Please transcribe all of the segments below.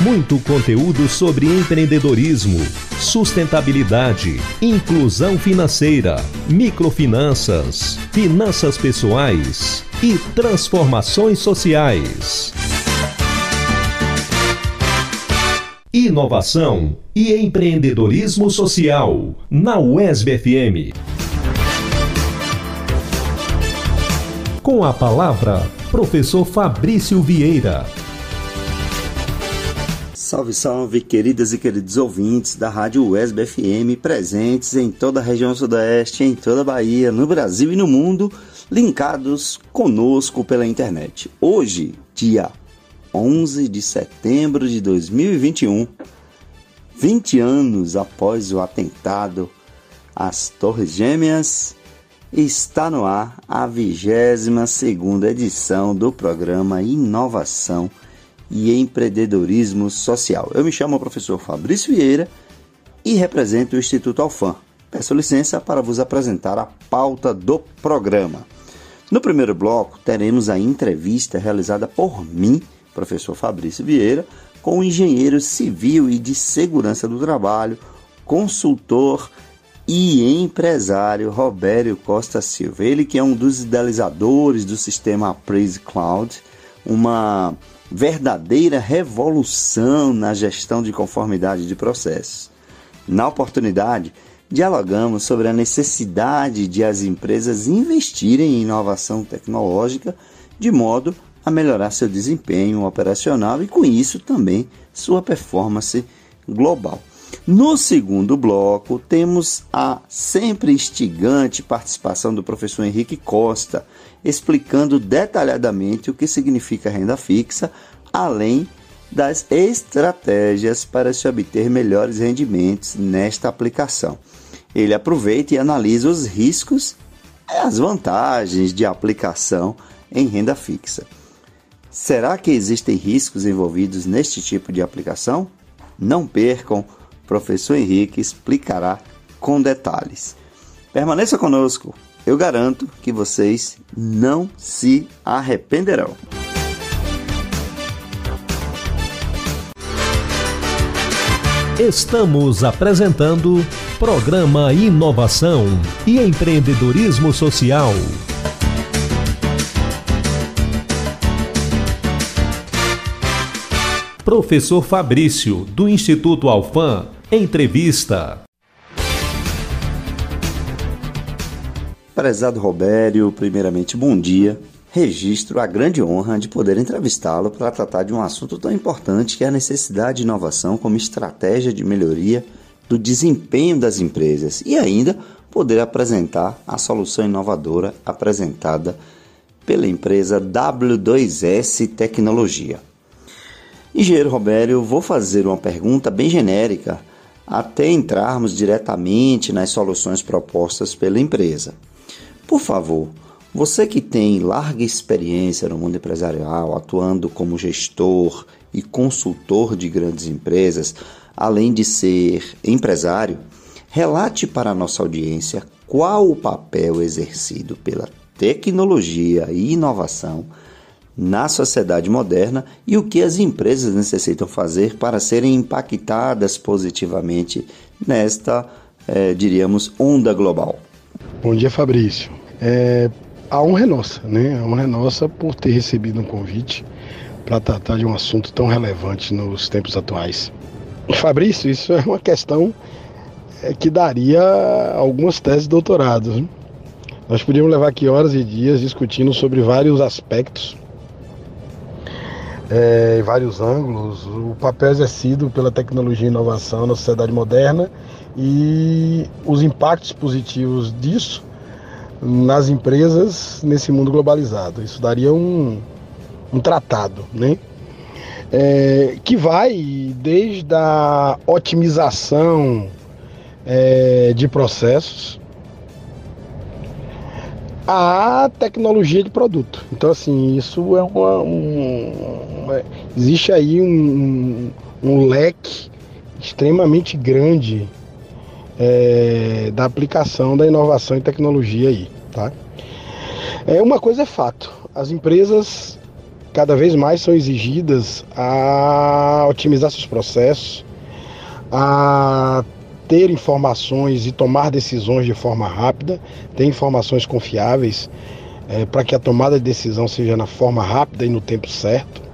Muito conteúdo sobre empreendedorismo, sustentabilidade, inclusão financeira, microfinanças, finanças pessoais e transformações sociais. Inovação e empreendedorismo social na UESB FM. Com a palavra, professor Fabrício Vieira. Salve, salve, queridas e queridos ouvintes da Rádio UESB FM, presentes em toda a região sudeste, em toda a Bahia, no Brasil e no mundo, linkados conosco pela internet. Hoje, dia 11 de setembro de 2021, 20 anos após o atentado às Torres Gêmeas, está no ar a 22 edição do programa Inovação e Empreendedorismo Social. Eu me chamo o professor Fabrício Vieira e represento o Instituto Alfam. Peço licença para vos apresentar a pauta do programa. No primeiro bloco, teremos a entrevista realizada por mim professor Fabrício Vieira, com o engenheiro civil e de segurança do trabalho, consultor e empresário Robério Costa Silva. Ele que é um dos idealizadores do sistema Praise Cloud, uma verdadeira revolução na gestão de conformidade de processos. Na oportunidade, dialogamos sobre a necessidade de as empresas investirem em inovação tecnológica de modo a melhorar seu desempenho operacional e, com isso, também sua performance global. No segundo bloco, temos a sempre instigante participação do professor Henrique Costa, explicando detalhadamente o que significa renda fixa, além das estratégias para se obter melhores rendimentos nesta aplicação. Ele aproveita e analisa os riscos e as vantagens de aplicação em renda fixa. Será que existem riscos envolvidos neste tipo de aplicação? Não percam, professor Henrique explicará com detalhes. Permaneça conosco, eu garanto que vocês não se arrependerão. Estamos apresentando Programa Inovação e Empreendedorismo Social. Professor Fabrício, do Instituto Alfam, entrevista. Prezado Robério, primeiramente bom dia. Registro a grande honra de poder entrevistá-lo para tratar de um assunto tão importante que é a necessidade de inovação como estratégia de melhoria do desempenho das empresas e ainda poder apresentar a solução inovadora apresentada pela empresa W2S Tecnologia. Engenheiro Robério, vou fazer uma pergunta bem genérica até entrarmos diretamente nas soluções propostas pela empresa. Por favor, você que tem larga experiência no mundo empresarial, atuando como gestor e consultor de grandes empresas, além de ser empresário, relate para a nossa audiência qual o papel exercido pela tecnologia e inovação na sociedade moderna e o que as empresas necessitam fazer para serem impactadas positivamente nesta, é, diríamos, onda global. Bom dia, Fabrício. É, a honra é nossa, né? A honra é nossa por ter recebido um convite para tratar de um assunto tão relevante nos tempos atuais. Fabrício, isso é uma questão é, que daria algumas teses de doutorado. Nós podíamos levar aqui horas e dias discutindo sobre vários aspectos é, em vários ângulos, o papel exercido pela tecnologia e inovação na sociedade moderna e os impactos positivos disso nas empresas nesse mundo globalizado. Isso daria um, um tratado, né? É, que vai desde a otimização é, de processos à tecnologia de produto. Então, assim, isso é uma. Um, existe aí um, um, leque extremamente grande é, da aplicação da inovação e tecnologia aí, tá? É, uma coisa é fato, as empresas cada vez mais são exigidas a otimizar seus processos, a ter informações e tomar decisões de forma rápida, ter informações confiáveis é, para que a tomada de decisão seja na forma rápida e no tempo certo.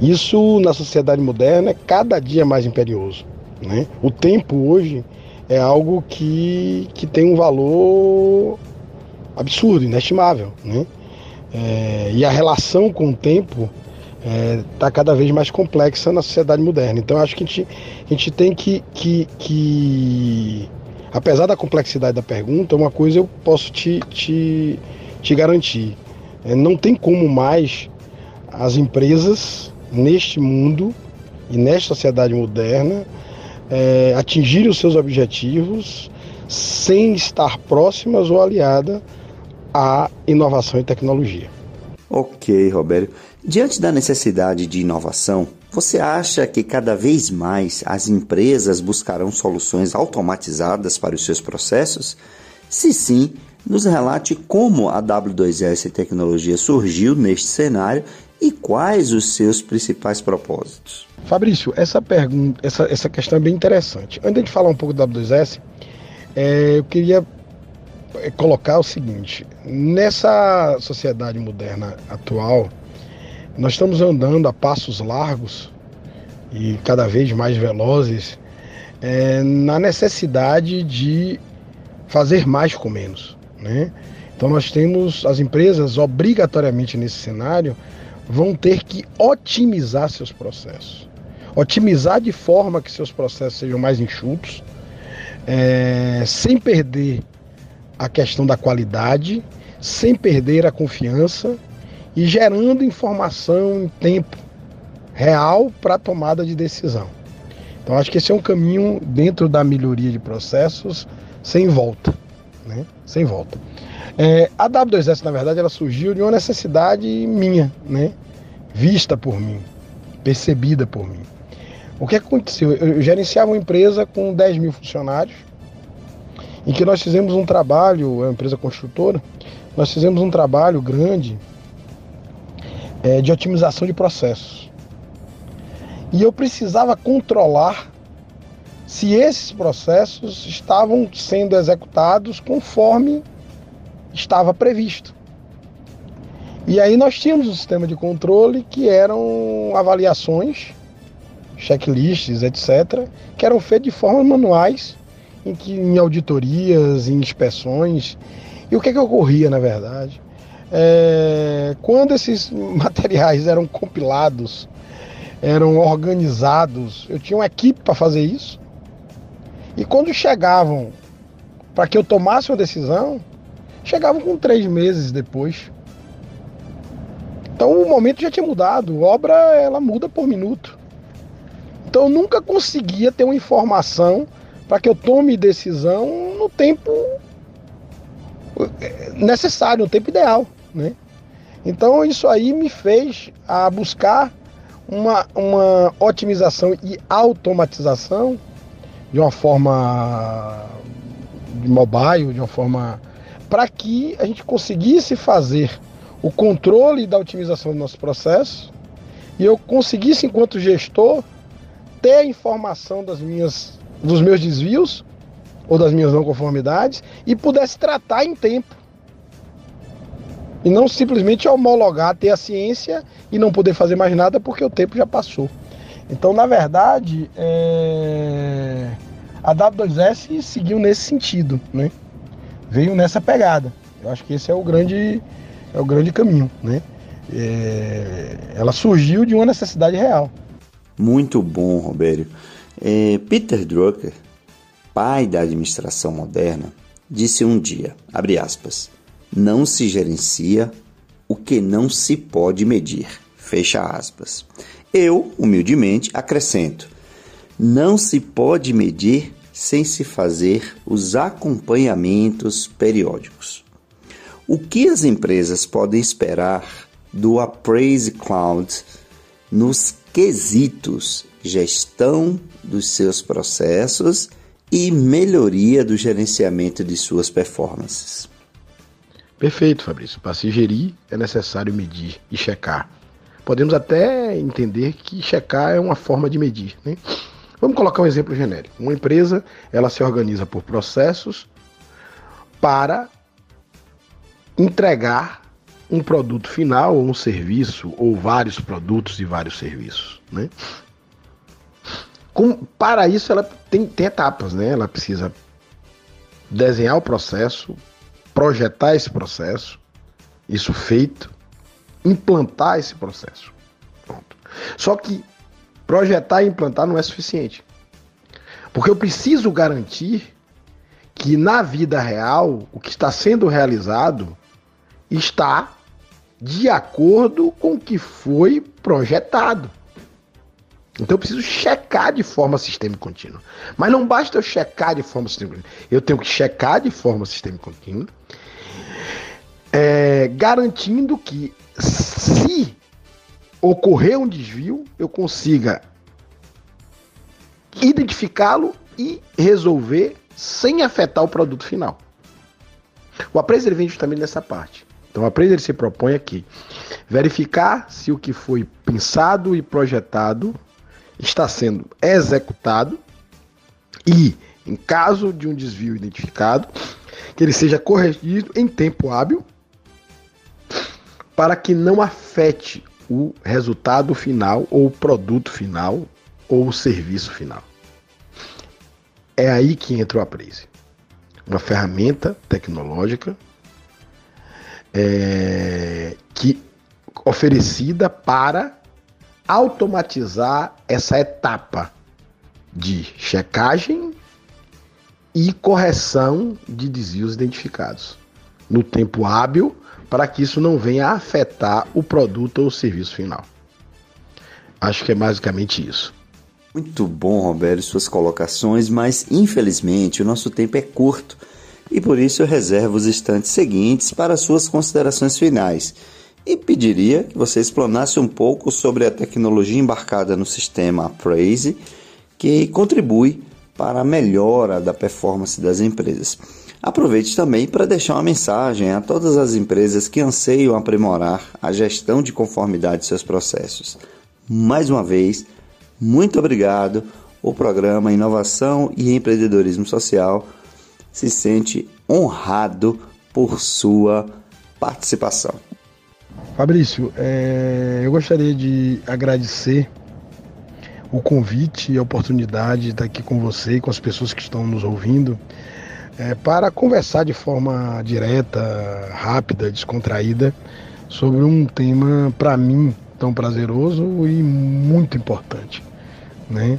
Isso na sociedade moderna é cada dia mais imperioso. Né? O tempo hoje é algo que, que tem um valor absurdo, inestimável. Né? É, e a relação com o tempo está é, tá cada vez mais complexa na sociedade moderna. Então acho que a gente, a gente tem que, que, que, apesar da complexidade da pergunta, uma coisa eu posso te, te, te garantir. É, não tem como mais as empresas neste mundo e nesta sociedade moderna é, atingirem os seus objetivos sem estar próximas ou aliada à inovação e tecnologia. Ok, Roberto. Diante da necessidade de inovação, você acha que cada vez mais as empresas buscarão soluções automatizadas para os seus processos? Se sim, nos relate como a W2S Tecnologia surgiu neste cenário e quais os seus principais propósitos. Fabrício, essa pergunta, essa, essa questão é bem interessante. Antes de falar um pouco da W2S, é, eu queria é, colocar o seguinte: nessa sociedade moderna atual, nós estamos andando a passos largos e cada vez mais velozes é, na necessidade de fazer mais com menos. Né? Então nós temos as empresas obrigatoriamente nesse cenário vão ter que otimizar seus processos. Otimizar de forma que seus processos sejam mais enxutos, é, sem perder a questão da qualidade, sem perder a confiança e gerando informação em tempo real para tomada de decisão. Então acho que esse é um caminho dentro da melhoria de processos sem volta, né? Sem volta. É, a W2S na verdade ela surgiu de uma necessidade minha, né? Vista por mim, percebida por mim. O que aconteceu? Eu gerenciava uma empresa com 10 mil funcionários, em que nós fizemos um trabalho, é uma empresa construtora, nós fizemos um trabalho grande é, de otimização de processos. E eu precisava controlar se esses processos estavam sendo executados conforme estava previsto. E aí nós tínhamos um sistema de controle que eram avaliações, checklists, etc., que eram feitas de formas manuais, em que em auditorias, em inspeções. E o que, é que ocorria, na verdade? É, quando esses materiais eram compilados, eram organizados, eu tinha uma equipe para fazer isso. E quando chegavam para que eu tomasse uma decisão, chegavam com três meses depois. Então o momento já tinha mudado. A obra ela muda por minuto. Então eu nunca conseguia ter uma informação para que eu tome decisão no tempo é, necessário, no tempo ideal. Né? Então isso aí me fez a buscar uma, uma otimização e automatização de uma forma de mobile, de uma forma para que a gente conseguisse fazer o controle da otimização do nosso processo e eu conseguisse, enquanto gestor, ter a informação das minhas, dos meus desvios ou das minhas não conformidades e pudesse tratar em tempo e não simplesmente homologar, ter a ciência e não poder fazer mais nada porque o tempo já passou. Então, na verdade, é... a W2S seguiu nesse sentido, né? Veio nessa pegada. Eu acho que esse é o grande, é o grande caminho, né? É... Ela surgiu de uma necessidade real. Muito bom, Robério. É, Peter Drucker, pai da administração moderna, disse um dia, abre aspas, não se gerencia o que não se pode medir. Fecha aspas. Eu, humildemente, acrescento: não se pode medir sem se fazer os acompanhamentos periódicos. O que as empresas podem esperar do Appraise Cloud nos quesitos gestão dos seus processos e melhoria do gerenciamento de suas performances? Perfeito, Fabrício. Para se gerir é necessário medir e checar. Podemos até entender que checar é uma forma de medir. Né? Vamos colocar um exemplo genérico. Uma empresa ela se organiza por processos para entregar um produto final ou um serviço ou vários produtos e vários serviços, né? Com, para isso ela tem, tem etapas, né? Ela precisa desenhar o processo, projetar esse processo, isso feito, implantar esse processo. Pronto. Só que projetar e implantar não é suficiente. Porque eu preciso garantir que na vida real o que está sendo realizado está de acordo com o que foi projetado. Então eu preciso checar de forma sistêmica contínua. Mas não basta eu checar de forma sistêmica contínua. Eu tenho que checar de forma sistêmica contínua, é, garantindo que se ocorrer um desvio, eu consiga identificá-lo e resolver sem afetar o produto final. O appraisal vem justamente nessa parte. Então, o appraisal se propõe aqui verificar se o que foi pensado e projetado está sendo executado e, em caso de um desvio identificado, que ele seja corrigido em tempo hábil para que não afete o resultado final ou o produto final ou o serviço final. É aí que entra o Appraise. Uma ferramenta tecnológica é, que oferecida para automatizar essa etapa de checagem e correção de desvios identificados no tempo hábil para que isso não venha a afetar o produto ou o serviço final. Acho que é basicamente isso. Muito bom, Roberto, suas colocações, mas infelizmente o nosso tempo é curto e por isso eu reservo os instantes seguintes para suas considerações finais e pediria que você explanasse um pouco sobre a tecnologia embarcada no sistema Appraise que contribui para a melhora da performance das empresas. Aproveite também para deixar uma mensagem a todas as empresas que anseiam aprimorar a gestão de conformidade de seus processos. Mais uma vez, muito obrigado. O programa Inovação e Empreendedorismo Social se sente honrado por sua participação. Fabrício, é, eu gostaria de agradecer o convite e a oportunidade de estar aqui com você e com as pessoas que estão nos ouvindo é, para conversar de forma direta, rápida, descontraída sobre um tema para mim tão prazeroso e muito importante, né?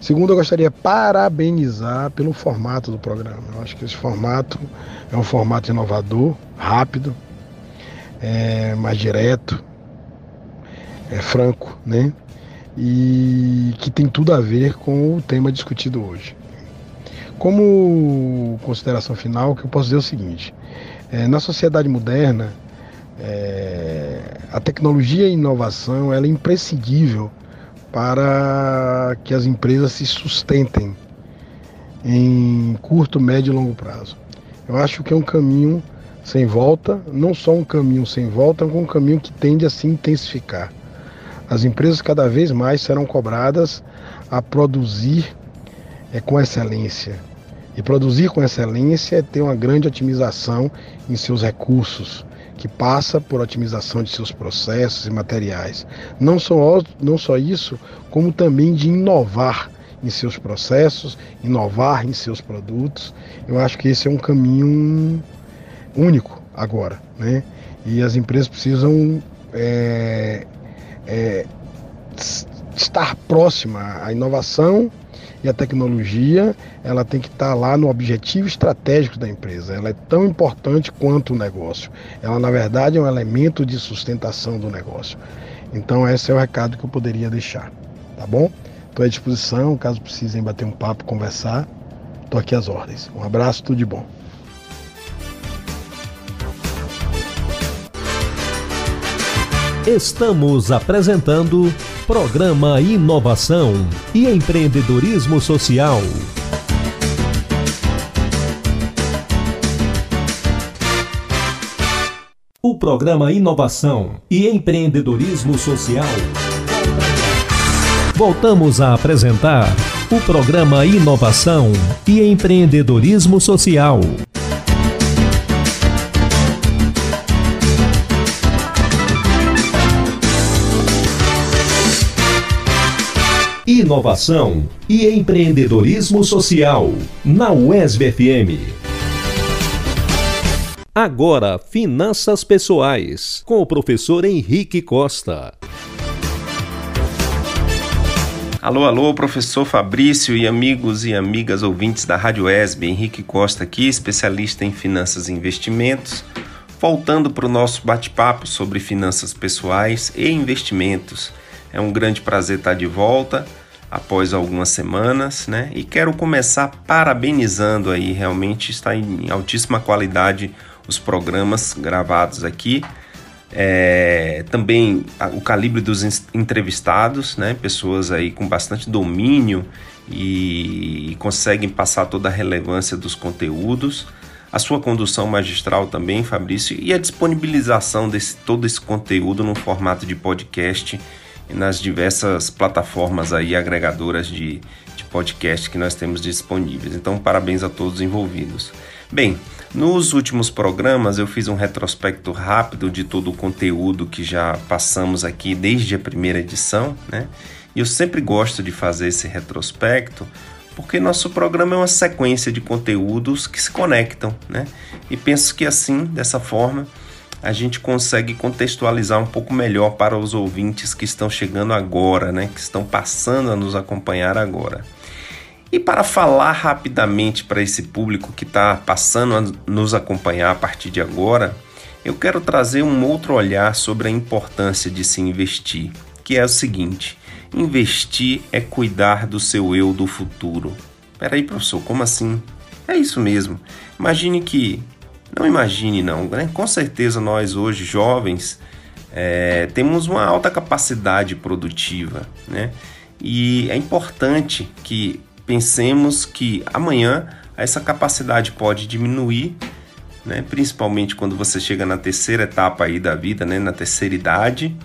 Segundo, eu gostaria de parabenizar pelo formato do programa. Eu acho que esse formato é um formato inovador, rápido, é mais direto, é franco, né? E que tem tudo a ver com o tema discutido hoje. Como consideração final, que eu posso dizer é o seguinte: é, na sociedade moderna, é, a tecnologia e a inovação ela é imprescindível para que as empresas se sustentem em curto, médio e longo prazo. Eu acho que é um caminho sem volta, não só um caminho sem volta, mas um caminho que tende a se intensificar. As empresas cada vez mais serão cobradas a produzir é, com excelência. E produzir com excelência é ter uma grande otimização em seus recursos, que passa por otimização de seus processos e materiais. Não só, não só isso, como também de inovar em seus processos, inovar em seus produtos. Eu acho que esse é um caminho único agora, né? E as empresas precisam é, é, estar próxima à inovação e a tecnologia, ela tem que estar lá no objetivo estratégico da empresa. Ela é tão importante quanto o negócio. Ela, na verdade, é um elemento de sustentação do negócio. Então, esse é o recado que eu poderia deixar, tá bom? Estou à disposição, caso precisem bater um papo, conversar, estou aqui às ordens. Um abraço, tudo de bom. Estamos apresentando Programa Inovação e Empreendedorismo Social. O programa Inovação e Empreendedorismo Social. Voltamos a apresentar o programa Inovação e Empreendedorismo Social. Inovação e Empreendedorismo Social, na UESB FM. Agora, Finanças Pessoais, com o professor Henrique Costa. Alô, alô, professor Fabrício e amigos e amigas ouvintes da Rádio ESB, Henrique Costa aqui, especialista em finanças e investimentos. Voltando para o nosso bate-papo sobre finanças pessoais e investimentos. É um grande prazer estar de volta após algumas semanas, né? E quero começar parabenizando aí, realmente está em altíssima qualidade os programas gravados aqui. É, também o calibre dos entrevistados, né? Pessoas aí com bastante domínio e, e conseguem passar toda a relevância dos conteúdos. A sua condução magistral também, Fabrício, e a disponibilização desse todo esse conteúdo no formato de podcast nas diversas plataformas aí agregadoras de, de podcast que nós temos disponíveis. Então, parabéns a todos envolvidos. Bem, nos últimos programas eu fiz um retrospecto rápido de todo o conteúdo que já passamos aqui desde a primeira edição, né? E eu sempre gosto de fazer esse retrospecto porque nosso programa é uma sequência de conteúdos que se conectam, né? E penso que assim, dessa forma, a gente consegue contextualizar um pouco melhor para os ouvintes que estão chegando agora, né, que estão passando a nos acompanhar agora. E para falar rapidamente para esse público que está passando a nos acompanhar a partir de agora, eu quero trazer um outro olhar sobre a importância de se investir, que é o seguinte: investir é cuidar do seu eu do futuro. Peraí, professor, como assim? É isso mesmo. Imagine que não imagine não, né? Com certeza nós hoje jovens é, temos uma alta capacidade produtiva, né? E é importante que pensemos que amanhã essa capacidade pode diminuir, né? Principalmente quando você chega na terceira etapa aí da vida, né? Na terceira idade.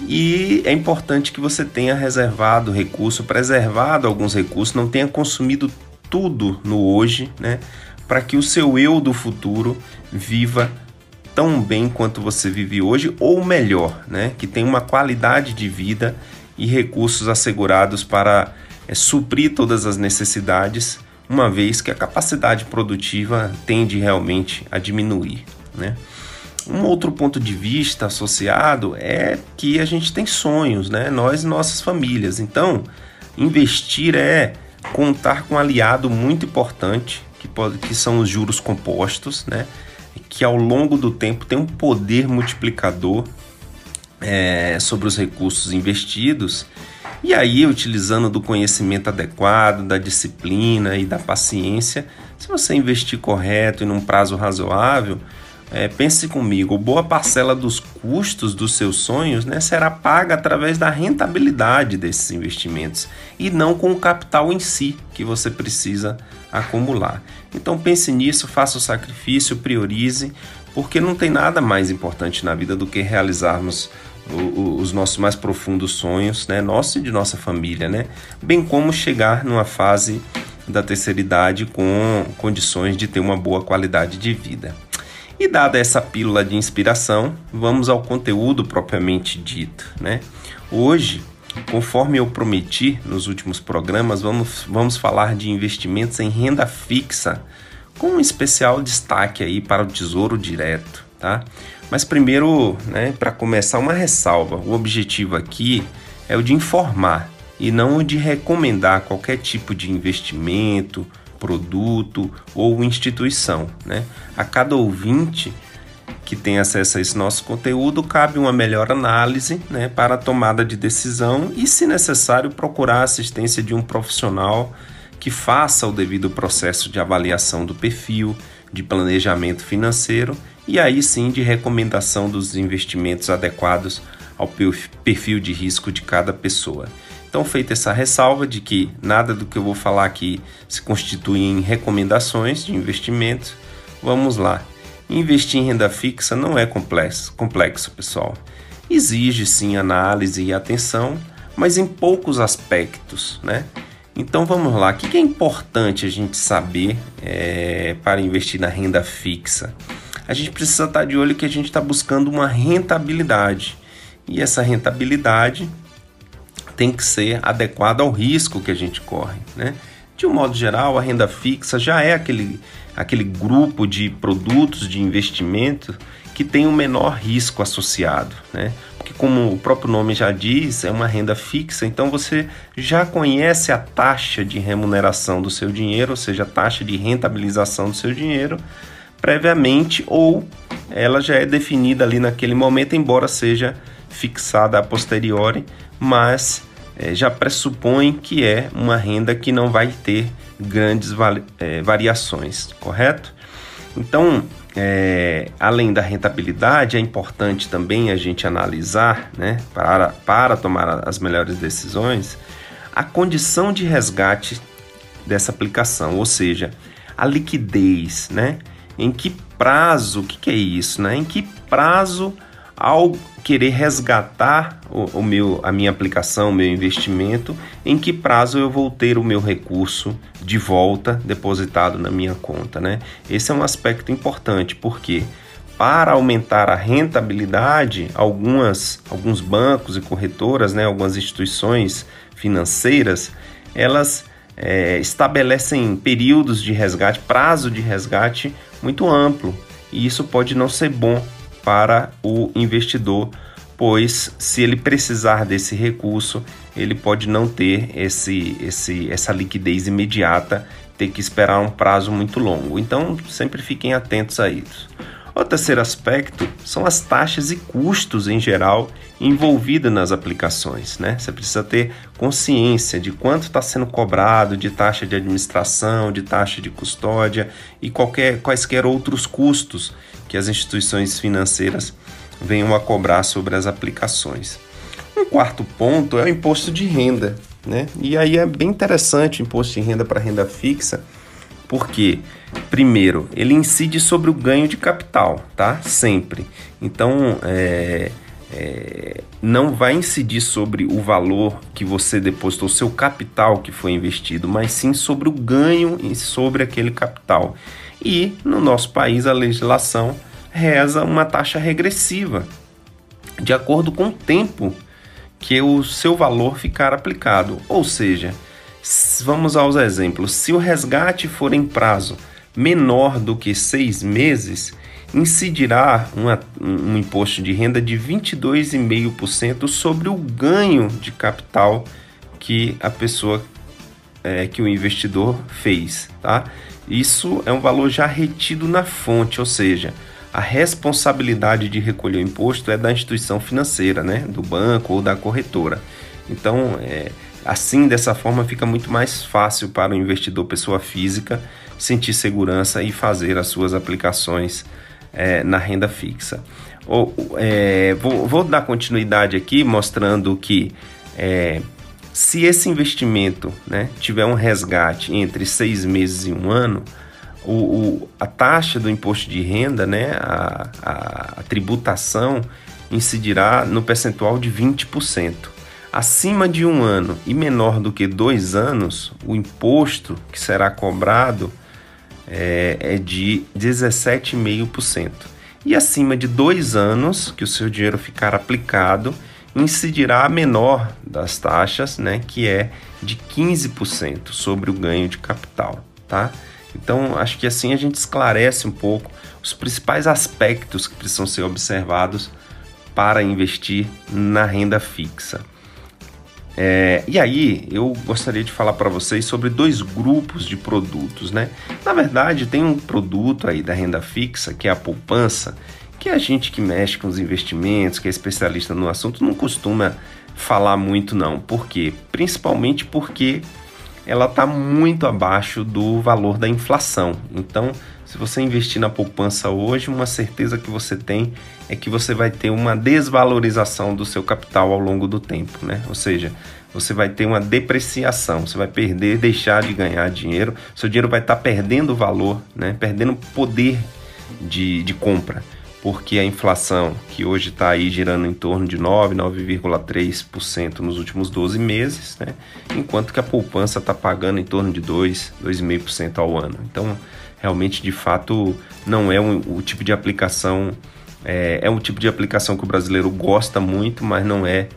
E é importante que você tenha reservado recurso, preservado alguns recursos, não tenha consumido tudo no hoje, né? Para que o seu eu do futuro viva tão bem quanto você vive hoje ou melhor, né? Que tenha uma qualidade de vida e recursos assegurados para é, suprir todas as necessidades, uma vez que a capacidade produtiva tende realmente a diminuir, né? Um outro ponto de vista associado é que a gente tem sonhos, né? Nós e nossas famílias. Então, investir é contar com um aliado muito importante que, que são os juros compostos, né? que ao longo do tempo tem um poder multiplicador é, sobre os recursos investidos. E aí, utilizando do conhecimento adequado, da disciplina e da paciência, se você investir correto e num prazo razoável, é, pense comigo, boa parcela dos custos dos seus sonhos né, será paga através da rentabilidade desses investimentos e não com o capital em si que você precisa acumular. Então pense nisso, faça o sacrifício, priorize, porque não tem nada mais importante na vida do que realizarmos os nossos mais profundos sonhos, né, nosso e de nossa família, né, bem como chegar numa fase da terceira idade com condições de ter uma boa qualidade de vida. E dada essa pílula de inspiração, vamos ao conteúdo propriamente dito, né? Hoje, conforme eu prometi nos últimos programas, vamos, vamos falar de investimentos em renda fixa, com um especial destaque aí para o Tesouro Direto, tá? Mas primeiro, né, para começar, uma ressalva. O objetivo aqui é o de informar e não o de recomendar qualquer tipo de investimento, produto ou instituição. Né? A cada ouvinte que tem acesso a esse nosso conteúdo, cabe uma melhor análise né, para a tomada de decisão e, se necessário, procurar a assistência de um profissional que faça o devido processo de avaliação do perfil, de planejamento financeiro e aí sim de recomendação dos investimentos adequados ao perfil de risco de cada pessoa. Então, feita essa ressalva de que nada do que eu vou falar aqui se constitui em recomendações de investimentos, vamos lá. Investir em renda fixa não é complexo, complexo, pessoal. Exige sim análise e atenção, mas em poucos aspectos, né? Então vamos lá, o que é importante a gente saber é, para investir na renda fixa? A gente precisa estar de olho que a gente está buscando uma rentabilidade e essa rentabilidade tem que ser adequada ao risco que a gente corre, né? De um modo geral, a renda fixa já é aquele, aquele grupo de produtos de investimento que tem o menor risco associado, né? Porque como o próprio nome já diz, é uma renda fixa, então você já conhece a taxa de remuneração do seu dinheiro, ou seja, a taxa de rentabilização do seu dinheiro previamente ou ela já é definida ali naquele momento, embora seja fixada a posteriori, mas é, já pressupõe que é uma renda que não vai ter grandes é, variações, correto? Então, é, além da rentabilidade, é importante também a gente analisar, né, para, para tomar as melhores decisões, a condição de resgate dessa aplicação, ou seja, a liquidez, né? Em que prazo, o que, que é isso, né? Em que prazo ao querer resgatar o, o, meu, a minha aplicação, o meu investimento, em que prazo eu vou ter o meu recurso de volta depositado na minha conta, né? Esse é um aspecto importante, porque para aumentar a rentabilidade, algumas, alguns bancos e corretoras, né, algumas instituições financeiras, elas é, estabelecem períodos de resgate, prazo de resgate muito amplo, e isso pode não ser bom para o investidor, pois se ele precisar desse recurso, ele pode não ter esse, esse, essa liquidez imediata, ter que esperar um prazo muito longo. Então, sempre fiquem atentos a isso. O terceiro aspecto são as taxas e custos em geral envolvidos nas aplicações. Né? Você precisa ter consciência de quanto está sendo cobrado de taxa de administração, de taxa de custódia e qualquer, quaisquer outros custos que as instituições financeiras venham a cobrar sobre as aplicações. Um quarto ponto é o imposto de renda. Né? E aí é bem interessante o imposto de renda para renda fixa, porque primeiro ele incide sobre o ganho de capital, tá? Sempre. Então é, é, não vai incidir sobre o valor que você depositou, seu capital que foi investido, mas sim sobre o ganho e sobre aquele capital. E no nosso país a legislação reza uma taxa regressiva de acordo com o tempo que o seu valor ficar aplicado. Ou seja, vamos aos exemplos: se o resgate for em prazo menor do que seis meses, incidirá uma, um imposto de renda de 22,5% sobre o ganho de capital que a pessoa, é, que o investidor fez. Tá? Isso é um valor já retido na fonte, ou seja, a responsabilidade de recolher o imposto é da instituição financeira, né? do banco ou da corretora. Então, é, assim, dessa forma, fica muito mais fácil para o investidor pessoa física sentir segurança e fazer as suas aplicações é, na renda fixa. Ou, é, vou, vou, dar continuidade aqui mostrando que é, se esse investimento né, tiver um resgate entre seis meses e um ano, o, o, a taxa do imposto de renda, né, a, a, a tributação, incidirá no percentual de 20%. Acima de um ano e menor do que dois anos, o imposto que será cobrado é, é de 17,5%. E acima de dois anos que o seu dinheiro ficar aplicado, incidirá menor das taxas, né, que é de 15% sobre o ganho de capital, tá? Então, acho que assim a gente esclarece um pouco os principais aspectos que precisam ser observados para investir na renda fixa. É, e aí, eu gostaria de falar para vocês sobre dois grupos de produtos, né? Na verdade, tem um produto aí da renda fixa, que é a poupança, que a gente que mexe com os investimentos, que é especialista no assunto, não costuma falar muito não. Por quê? Principalmente porque ela está muito abaixo do valor da inflação. Então, Se você investir na poupança hoje, uma certeza que você tem é que você vai ter uma desvalorização do seu capital ao longo do tempo, né? Ou seja, você vai ter uma depreciação, você vai perder, deixar de ganhar dinheiro, seu dinheiro vai estar perdendo valor, né? Perdendo poder de, de compra porque a inflação, que hoje está aí girando em torno de 9, 9,3% nos últimos 12 meses, né? enquanto que a poupança está pagando em torno de 2, 2,5% ao ano. Então, realmente, de fato, não é um, o tipo de aplicação, é, é um tipo de aplicação que o brasileiro gosta muito, mas não é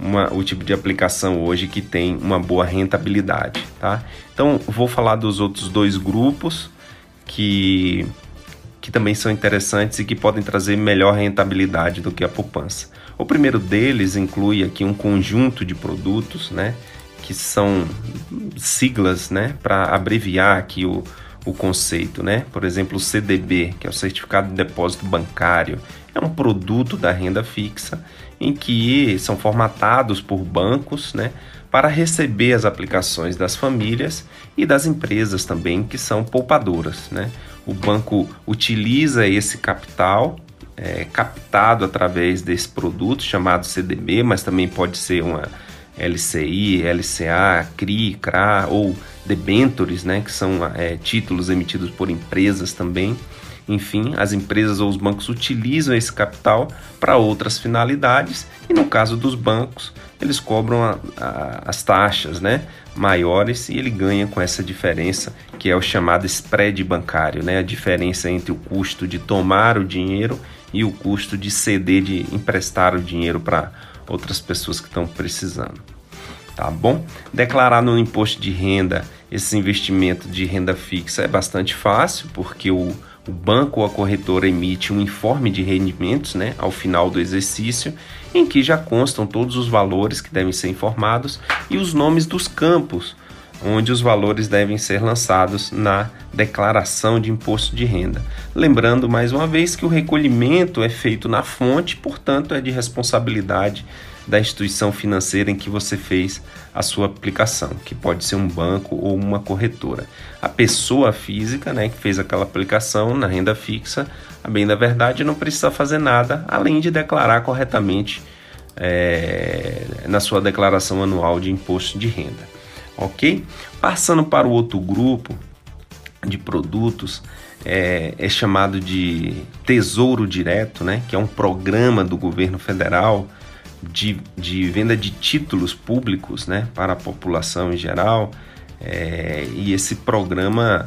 uma, o tipo de aplicação hoje que tem uma boa rentabilidade. Tá? Então, vou falar dos outros dois grupos que que também são interessantes e que podem trazer melhor rentabilidade do que a poupança. O primeiro deles inclui aqui um conjunto de produtos, né, que são siglas, né, para abreviar aqui o, o conceito, né? Por exemplo, o CDB, que é o Certificado de Depósito Bancário, é um produto da renda fixa em que são formatados por bancos, né, para receber as aplicações das famílias e das empresas também que são poupadoras, né? O banco utiliza esse capital é, captado através desse produto chamado CDB, mas também pode ser uma LCI, LCA, CRI, CRA ou debentures, né, que são é, títulos emitidos por empresas também. Enfim, as empresas ou os bancos utilizam esse capital para outras finalidades e no caso dos bancos, eles cobram a, a, as taxas né, maiores e ele ganha com essa diferença que é o chamado spread bancário, né, a diferença entre o custo de tomar o dinheiro e o custo de ceder, de emprestar o dinheiro para outras pessoas que estão precisando. Tá bom? Declarar no imposto de renda esse investimento de renda fixa é bastante fácil, porque o, o banco ou a corretora emite um informe de rendimentos né, ao final do exercício, em que já constam todos os valores que devem ser informados e os nomes dos campos onde os valores devem ser lançados na declaração de imposto de renda. Lembrando mais uma vez que o recolhimento é feito na fonte, portanto, é de responsabilidade da instituição financeira em que você fez a sua aplicação, que pode ser um banco ou uma corretora. A pessoa física, né, que fez aquela aplicação na renda fixa, a bem da verdade, não precisa fazer nada além de declarar corretamente é, na sua declaração anual de imposto de renda. Ok? Passando para o outro grupo de produtos, é, é, chamado de Tesouro Direto, né, que é um programa do governo federal de, de venda de títulos públicos né, para a população em geral. É, e esse programa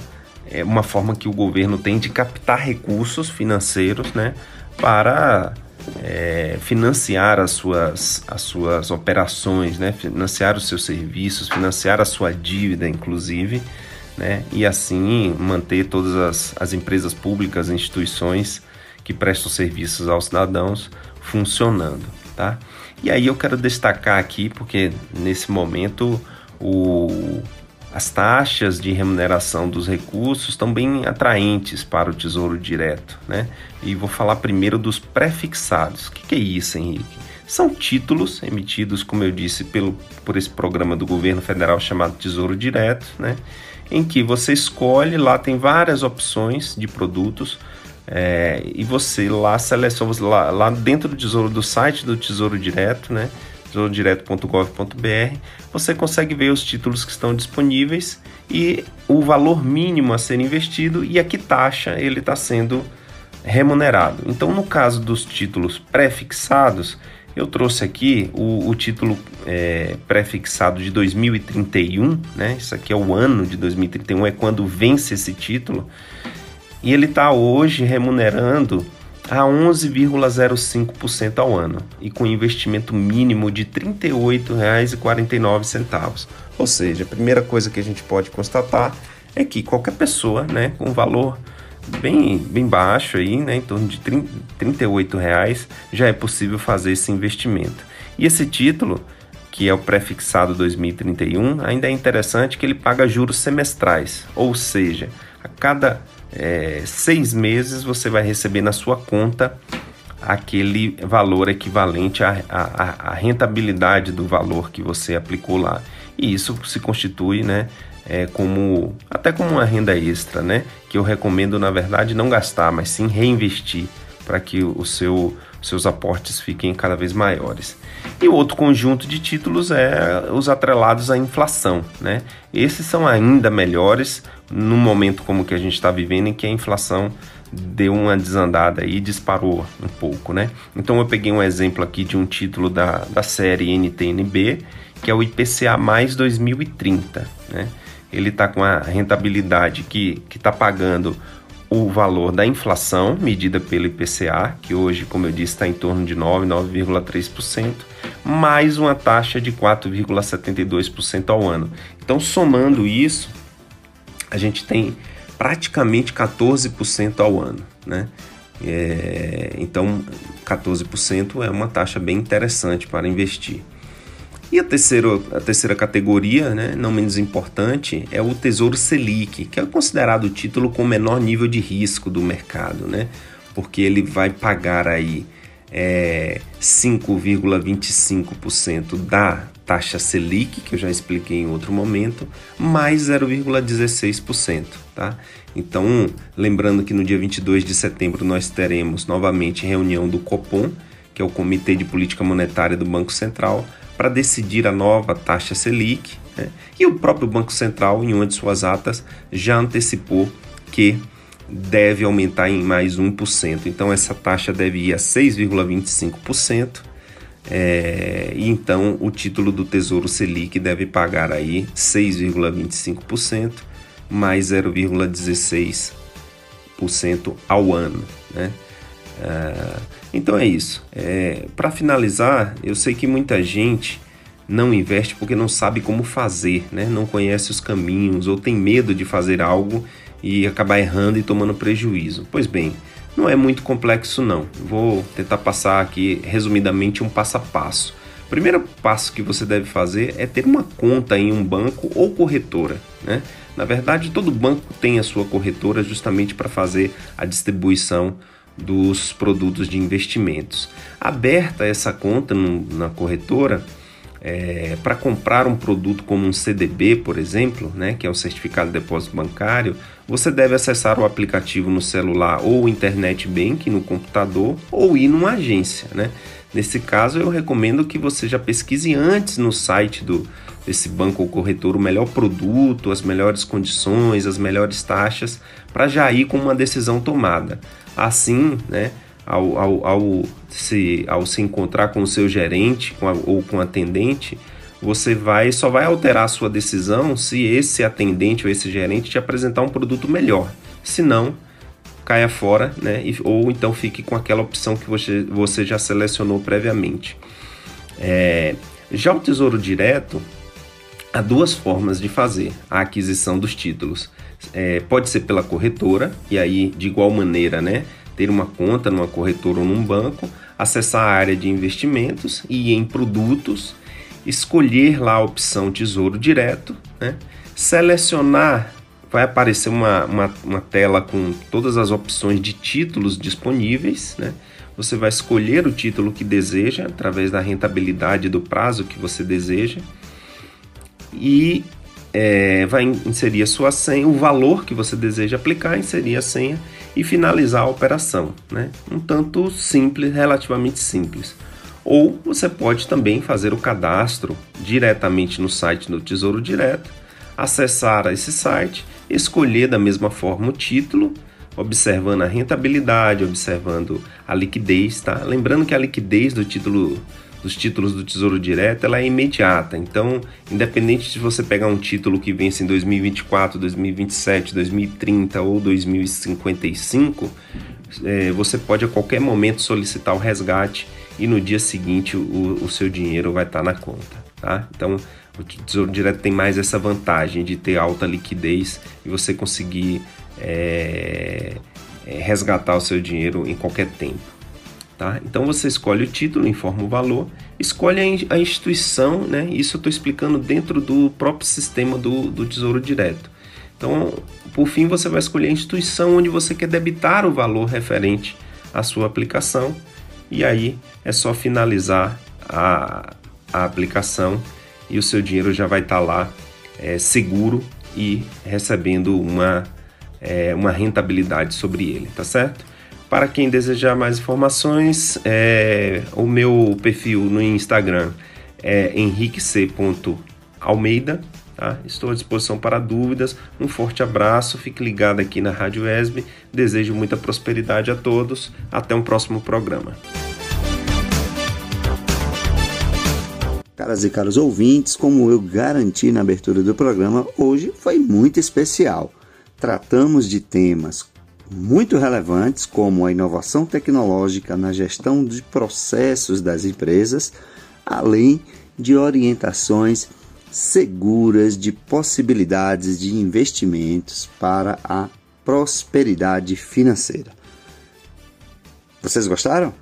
é uma forma que o governo tem de captar recursos financeiros né, para é, financiar as suas, as suas operações, né, financiar os seus serviços, financiar a sua dívida, inclusive, né, e assim manter todas as, as empresas públicas, instituições que prestam serviços aos cidadãos funcionando. Tá? E aí eu quero destacar aqui, porque nesse momento o, as taxas de remuneração dos recursos estão bem atraentes para o Tesouro Direto, né? E vou falar primeiro dos prefixados. O que, que é isso, Henrique? São títulos emitidos, como eu disse, pelo, por esse programa do governo federal chamado Tesouro Direto, né? Em que você escolhe, lá tem várias opções de produtos, é, e você lá seleciona, lá, lá dentro do tesouro do site do Tesouro Direto, né? tesourodireto.gov.br, você consegue ver os títulos que estão disponíveis e o valor mínimo a ser investido e a que taxa ele está sendo remunerado. Então, no caso dos títulos pré-fixados, eu trouxe aqui o, o título é, pré-fixado de 2031, né? Isso aqui é o ano de 2031, é quando vence esse título e ele está hoje remunerando a 11,05% ao ano e com investimento mínimo de R$ 38,49. Ou seja, a primeira coisa que a gente pode constatar é que qualquer pessoa, né, com valor bem, bem baixo aí, né, em torno de 38 reais, já é possível fazer esse investimento. E esse título, que é o prefixado 2031, ainda é interessante que ele paga juros semestrais, ou seja, a cada é, seis meses você vai receber na sua conta aquele valor equivalente à, à, à, rentabilidade do valor que você aplicou lá. E isso se constitui né, é, como até como uma renda extra, né? Que eu recomendo, na verdade, não gastar, mas sim reinvestir para que o seu, seus aportes fiquem cada vez maiores. E outro conjunto de títulos é os atrelados à inflação, né? Esses são ainda melhores num momento como que a gente está vivendo, em que a inflação deu uma desandada e disparou um pouco, né? Então eu peguei um exemplo aqui de um título da, da série NTNB, que é o IPCA mais 2030, né? Ele está com a rentabilidade que está pagando o valor da inflação medida pelo IPCA, que hoje, como eu disse, está em torno de 9, 9,3%, mais uma taxa de 4,72% ao ano. Então, somando isso, a gente tem praticamente 14% ao ano, né? É, então, 14% é uma taxa bem interessante para investir. E a terceira, a terceira categoria, né, não menos importante, é o Tesouro Selic, que é considerado o título com menor nível de risco do mercado, né? Porque ele vai pagar aí é, 5,25% da taxa Selic, que eu já expliquei em outro momento, mais 0,16%, tá? Então, lembrando que no dia 22 de setembro nós teremos novamente reunião do Copom, que é o Comitê de Política Monetária do Banco Central, para decidir a nova taxa Selic. Né? E o próprio Banco Central, em uma de suas atas, já antecipou que deve aumentar em mais 1%. Então, essa taxa deve ir a 6,25%. É, então o título do Tesouro Selic deve pagar aí 6,25% mais 0,16% ao ano. Né? Uh, então é isso. É, Para finalizar, eu sei que muita gente não investe porque não sabe como fazer, né? não conhece os caminhos ou tem medo de fazer algo e acabar errando e tomando prejuízo. Pois bem, não é muito complexo não. Vou tentar passar aqui resumidamente um passo a passo. O primeiro passo que você deve fazer é ter uma conta em um banco ou corretora. Né? Na verdade, todo banco tem a sua corretora justamente para fazer a distribuição dos produtos de investimentos. Aberta essa conta no, na corretora, é, para comprar um produto como um CDB, por exemplo, né, que é o Certificado de Depósito Bancário, você deve acessar o aplicativo no celular ou internet bank no computador ou ir numa agência. Né? Nesse caso, eu recomendo que você já pesquise antes no site do, desse banco ou corretor o melhor produto, as melhores condições, as melhores taxas, para já ir com uma decisão tomada. Assim, né, ao, ao, ao, se, ao se encontrar com o seu gerente com a, ou com o atendente, você vai só vai alterar a sua decisão se esse atendente ou esse gerente te apresentar um produto melhor. Se não, caia fora, né? Ou então fique com aquela opção que você, você já selecionou previamente. É, já o Tesouro Direto, há duas formas de fazer a aquisição dos títulos. É, pode ser pela corretora, e aí, de igual maneira, né, ter uma conta numa corretora ou num banco, acessar a área de investimentos e em produtos, escolher lá a opção Tesouro Direto, né, selecionar, vai aparecer uma, uma, uma tela com todas as opções de títulos disponíveis, né, você vai escolher o título que deseja através da rentabilidade do prazo que você deseja e é, vai inserir a sua senha, o valor que você deseja aplicar, inserir a senha e finalizar a operação. Né? Um tanto simples, relativamente simples. Ou você pode também fazer o cadastro diretamente no site do Tesouro Direto, acessar esse site, escolher da mesma forma o título, observando a rentabilidade, observando a liquidez, tá? Lembrando que a liquidez do título dos títulos do Tesouro Direto, ela é imediata. Então, independente de você pegar um título que vence em 2024, 2027, 2030 ou 2055, é, você pode a qualquer momento solicitar o resgate e no dia seguinte o, o seu dinheiro vai estar na conta. Tá? Então, o Tesouro Direto tem mais essa vantagem de ter alta liquidez e você conseguir é, é, resgatar o seu dinheiro em qualquer tempo. Tá? Então você escolhe o título, informa o valor, escolhe a instituição, né? Isso eu estou explicando dentro do próprio sistema do, do Tesouro Direto. Então, por fim, você vai escolher a instituição onde você quer debitar o valor referente à sua aplicação e aí é só finalizar a, a aplicação e o seu dinheiro já vai estar tá lá é, seguro e recebendo uma, é, uma rentabilidade sobre ele, tá certo? Para quem desejar mais informações, é, o meu perfil no Instagram é henriquec.almeida. Tá? Estou à disposição para dúvidas. Um forte abraço, fique ligado aqui na Rádio ESB. Desejo muita prosperidade a todos. Até um próximo programa. Caras e caros ouvintes, como eu garanti na abertura do programa, hoje foi muito especial. Tratamos de temas muito relevantes, como a inovação tecnológica na gestão de processos das empresas, além de orientações seguras de possibilidades de investimentos para a prosperidade financeira. Vocês gostaram?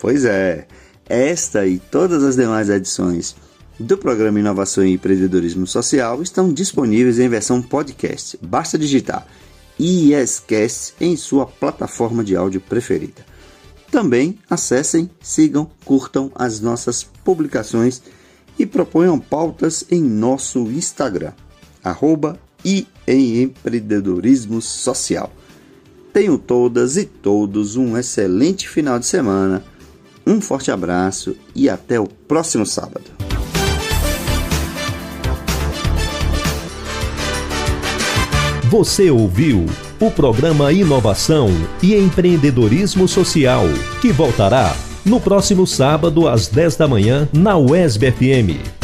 Pois é, esta e todas as demais edições do programa Inovação e Empreendedorismo Social estão disponíveis em versão podcast. Basta digitar IESCast em sua plataforma de áudio preferida. Também acessem, sigam, curtam as nossas publicações e proponham pautas em nosso Instagram, arroba e em empreendedorismo social. Tenham todas e todos um excelente final de semana, um forte abraço e até o próximo sábado. Você ouviu o programa Inovação e Empreendedorismo Social, que voltará no próximo sábado às 10 da manhã na UESB FM.